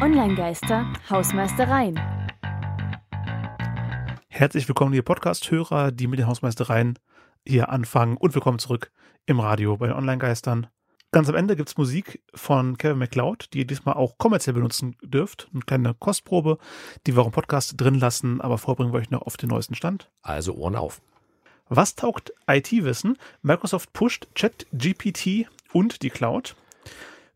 Online-Geister, Hausmeistereien. Herzlich willkommen, liebe Podcast-Hörer, die mit den Hausmeistereien hier anfangen und willkommen zurück im Radio bei den Online-Geistern. Ganz am Ende gibt es Musik von Kevin MacLeod, die ihr diesmal auch kommerziell benutzen dürft. Eine kleine Kostprobe, die wir auch im Podcast drin lassen, aber vorbringen wir euch noch auf den neuesten Stand. Also Ohren auf. Was taugt IT-Wissen? Microsoft pusht ChatGPT und die Cloud.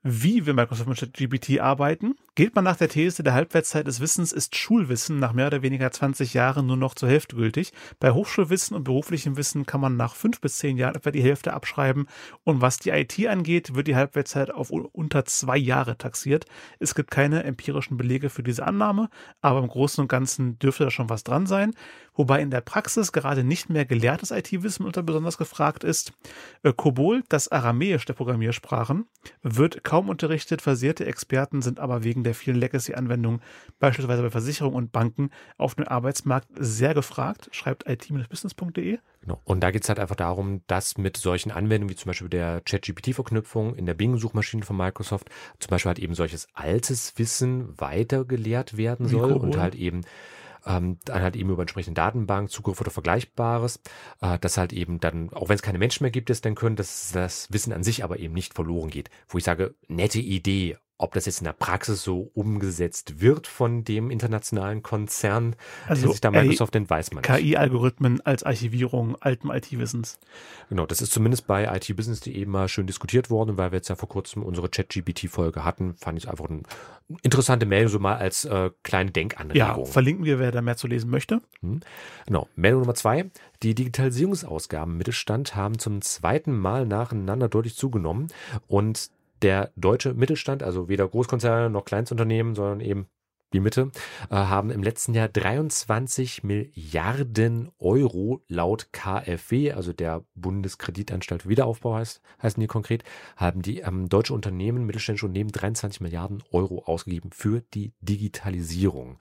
Wie will Microsoft mit ChatGPT arbeiten? Geht man nach der These, der Halbwertszeit des Wissens ist Schulwissen nach mehr oder weniger 20 Jahren nur noch zur Hälfte gültig. Bei Hochschulwissen und beruflichem Wissen kann man nach fünf bis zehn Jahren etwa die Hälfte abschreiben. Und was die IT angeht, wird die Halbwertszeit auf unter zwei Jahre taxiert. Es gibt keine empirischen Belege für diese Annahme, aber im Großen und Ganzen dürfte da schon was dran sein. Wobei in der Praxis gerade nicht mehr gelehrtes IT-Wissen unter besonders gefragt ist. Kobol, äh, das Aramäisch der Programmiersprachen, wird kaum unterrichtet. Versierte Experten sind aber wegen der vielen Legacy-Anwendungen, beispielsweise bei Versicherungen und Banken, auf dem Arbeitsmarkt sehr gefragt, schreibt it-business.de. Genau. Und da geht es halt einfach darum, dass mit solchen Anwendungen wie zum Beispiel der ChatGPT-Verknüpfung in der Bing-Suchmaschine von Microsoft zum Beispiel halt eben solches altes Wissen weitergelehrt werden soll und halt eben ähm, dann halt eben über entsprechende Datenbank, Zugriff oder Vergleichbares, äh, dass halt eben dann, auch wenn es keine Menschen mehr gibt, es dann können, dass das Wissen an sich aber eben nicht verloren geht. Wo ich sage, nette Idee, ob das jetzt in der Praxis so umgesetzt wird von dem internationalen Konzern, also sich da Microsoft nennt, weiß man. KI-Algorithmen als Archivierung alten IT-Wissens. Genau, das ist zumindest bei itbusiness.de mal schön diskutiert worden, weil wir jetzt ja vor kurzem unsere Chat-GPT-Folge hatten, fand ich es einfach eine interessante Meldung, so mal als äh, kleine Denkanregung. Ja, verlinken wir, wer da mehr zu lesen möchte. Hm. Genau, Meldung Nummer zwei. Die Digitalisierungsausgaben im Mittelstand haben zum zweiten Mal nacheinander deutlich zugenommen und der deutsche Mittelstand, also weder Großkonzerne noch Kleinstunternehmen, sondern eben die Mitte, äh, haben im letzten Jahr 23 Milliarden Euro laut KfW, also der Bundeskreditanstalt für Wiederaufbau heißt, heißen die konkret, haben die ähm, deutsche Unternehmen, mittelständische Unternehmen 23 Milliarden Euro ausgegeben für die Digitalisierung.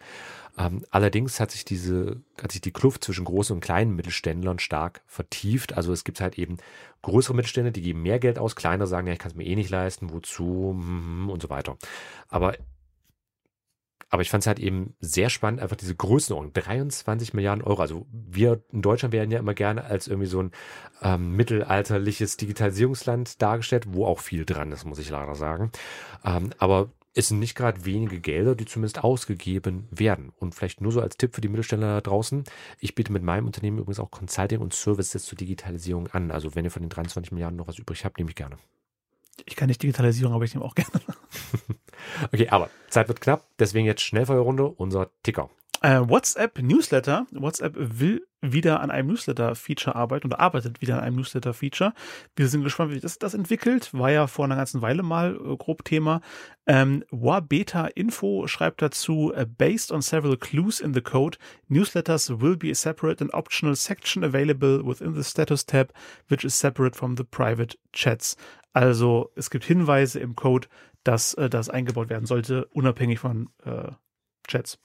Ähm, allerdings hat sich diese, hat sich die Kluft zwischen großen und kleinen Mittelständlern stark vertieft. Also es gibt halt eben größere Mittelstände, die geben mehr Geld aus, kleiner sagen, ja, ich kann es mir eh nicht leisten, wozu hm, und so weiter. Aber aber ich fand es halt eben sehr spannend, einfach diese Größenordnung. 23 Milliarden Euro. Also wir in Deutschland werden ja immer gerne als irgendwie so ein ähm, mittelalterliches Digitalisierungsland dargestellt, wo auch viel dran ist, muss ich leider sagen. Ähm, aber es sind nicht gerade wenige Gelder, die zumindest ausgegeben werden. Und vielleicht nur so als Tipp für die Mittelständler da draußen. Ich biete mit meinem Unternehmen übrigens auch Consulting und Services zur Digitalisierung an. Also wenn ihr von den 23 Milliarden noch was übrig habt, nehme ich gerne. Ich kann nicht Digitalisierung, aber ich nehme auch gerne. Okay, aber Zeit wird knapp, deswegen jetzt Schnellfeuerrunde, unser Ticker. Äh, WhatsApp Newsletter. WhatsApp will wieder an einem Newsletter-Feature arbeiten oder arbeitet wieder an einem Newsletter-Feature. Wir sind gespannt, wie sich das, das entwickelt. War ja vor einer ganzen Weile mal äh, grob Thema. Ähm, Wabeta Info schreibt dazu, uh, based on several clues in the code, newsletters will be a separate and optional section available within the status tab, which is separate from the private chats. Also es gibt Hinweise im Code, dass äh, das eingebaut werden sollte, unabhängig von äh, Chats.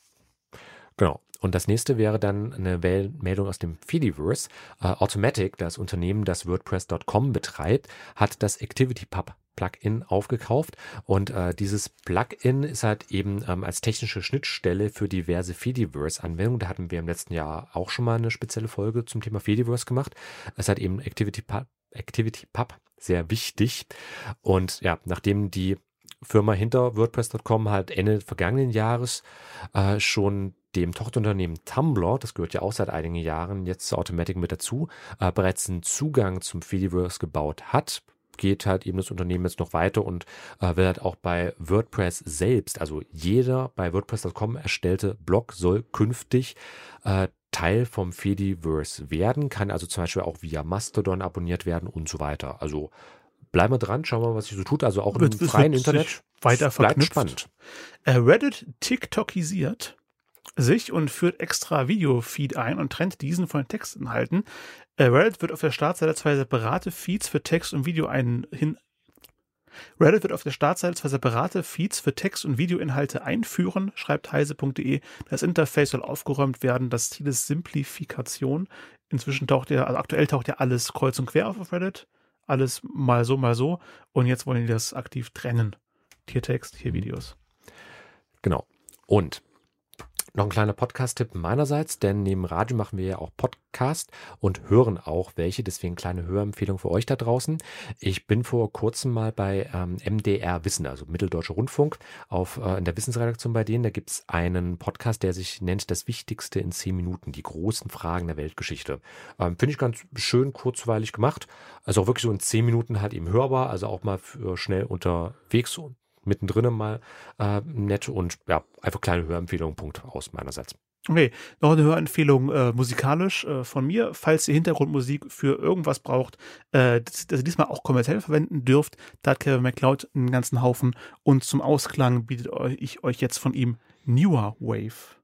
Genau. Und das nächste wäre dann eine Meldung aus dem Fediverse. Uh, Automatic, das Unternehmen, das WordPress.com betreibt, hat das ActivityPub Plugin aufgekauft und äh, dieses Plugin ist halt eben ähm, als technische Schnittstelle für diverse Fediverse-Anwendungen. Da hatten wir im letzten Jahr auch schon mal eine spezielle Folge zum Thema Fediverse gemacht. Es hat eben ActivityPub Activity sehr wichtig und ja, nachdem die Firma hinter WordPress.com halt Ende vergangenen Jahres äh, schon dem Tochterunternehmen Tumblr, das gehört ja auch seit einigen Jahren jetzt zu Automatic mit dazu, äh, bereits einen Zugang zum Fediverse gebaut hat, geht halt eben das Unternehmen jetzt noch weiter und äh, will halt auch bei WordPress selbst, also jeder bei WordPress.com erstellte Blog soll künftig äh, Teil vom Fediverse werden, kann also zum Beispiel auch via Mastodon abonniert werden und so weiter. Also bleiben wir dran, schauen wir mal, was sich so tut. Also auch im freien Internet. Weiter verknüpft. spannend. Äh, Reddit TikTokisiert sich und führt extra Video-Feed ein und trennt diesen von den Textinhalten. Äh, Reddit wird auf der Startseite zwei separate Feeds für Text und Video ein, hin, Reddit wird auf der Startseite zwei separate Feeds für Text- und Videoinhalte einführen, schreibt heise.de. Das Interface soll aufgeräumt werden. Das Ziel ist Simplifikation. Inzwischen taucht ja, also aktuell taucht ja alles kreuz und quer auf auf Reddit. Alles mal so, mal so. Und jetzt wollen die das aktiv trennen. Hier Text, hier Videos. Genau. Und noch ein kleiner Podcast-Tipp meinerseits, denn neben Radio machen wir ja auch Podcast und hören auch welche, deswegen kleine Hörempfehlung für euch da draußen. Ich bin vor kurzem mal bei ähm, MDR Wissen, also Mitteldeutscher Rundfunk, auf, äh, in der Wissensredaktion bei denen. Da gibt es einen Podcast, der sich nennt Das Wichtigste in zehn Minuten, die großen Fragen der Weltgeschichte. Ähm, Finde ich ganz schön kurzweilig gemacht. Also auch wirklich so in zehn Minuten halt eben hörbar, also auch mal für schnell unterwegs mittendrin mal äh, nett und ja, einfach kleine Hörempfehlung, Punkt aus meinerseits. Okay, noch eine Hörempfehlung äh, musikalisch äh, von mir. Falls ihr Hintergrundmusik für irgendwas braucht, äh, das, das ihr diesmal auch kommerziell verwenden dürft, da hat Kevin MacLeod einen ganzen Haufen. Und zum Ausklang bietet ich euch jetzt von ihm Newer Wave.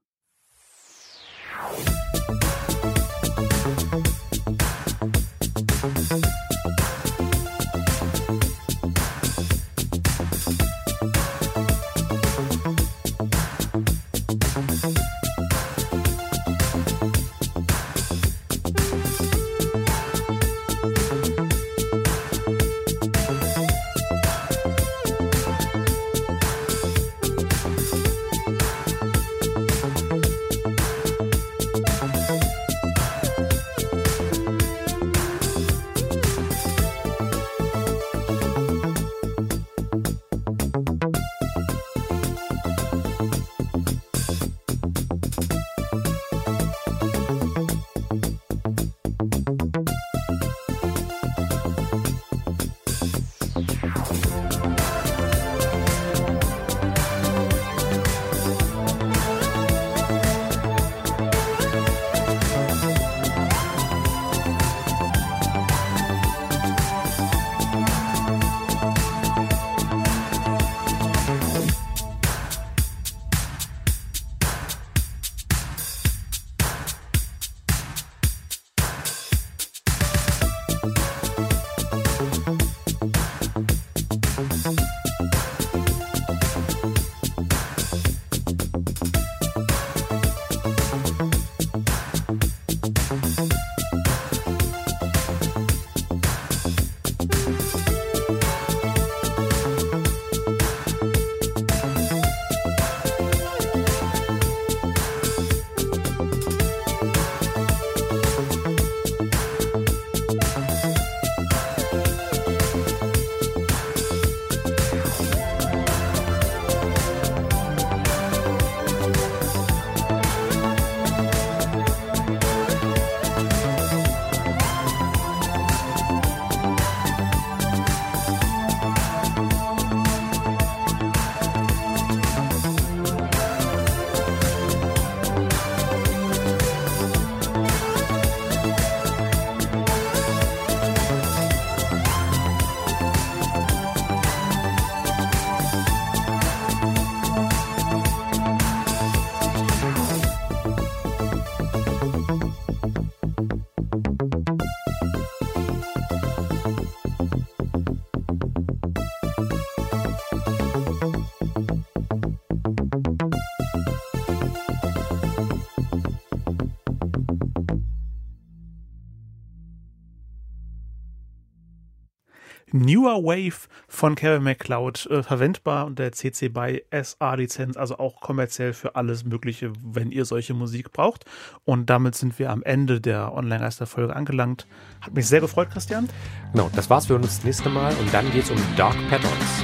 Newer Wave von Kevin MacLeod äh, verwendbar unter der CC BY SA Lizenz, also auch kommerziell für alles Mögliche, wenn ihr solche Musik braucht. Und damit sind wir am Ende der Online-Geister-Folge angelangt. Hat mich sehr gefreut, Christian. Genau, das war's für uns das nächste Mal und dann geht's um Dark Patterns.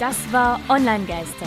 Das war Online-Geister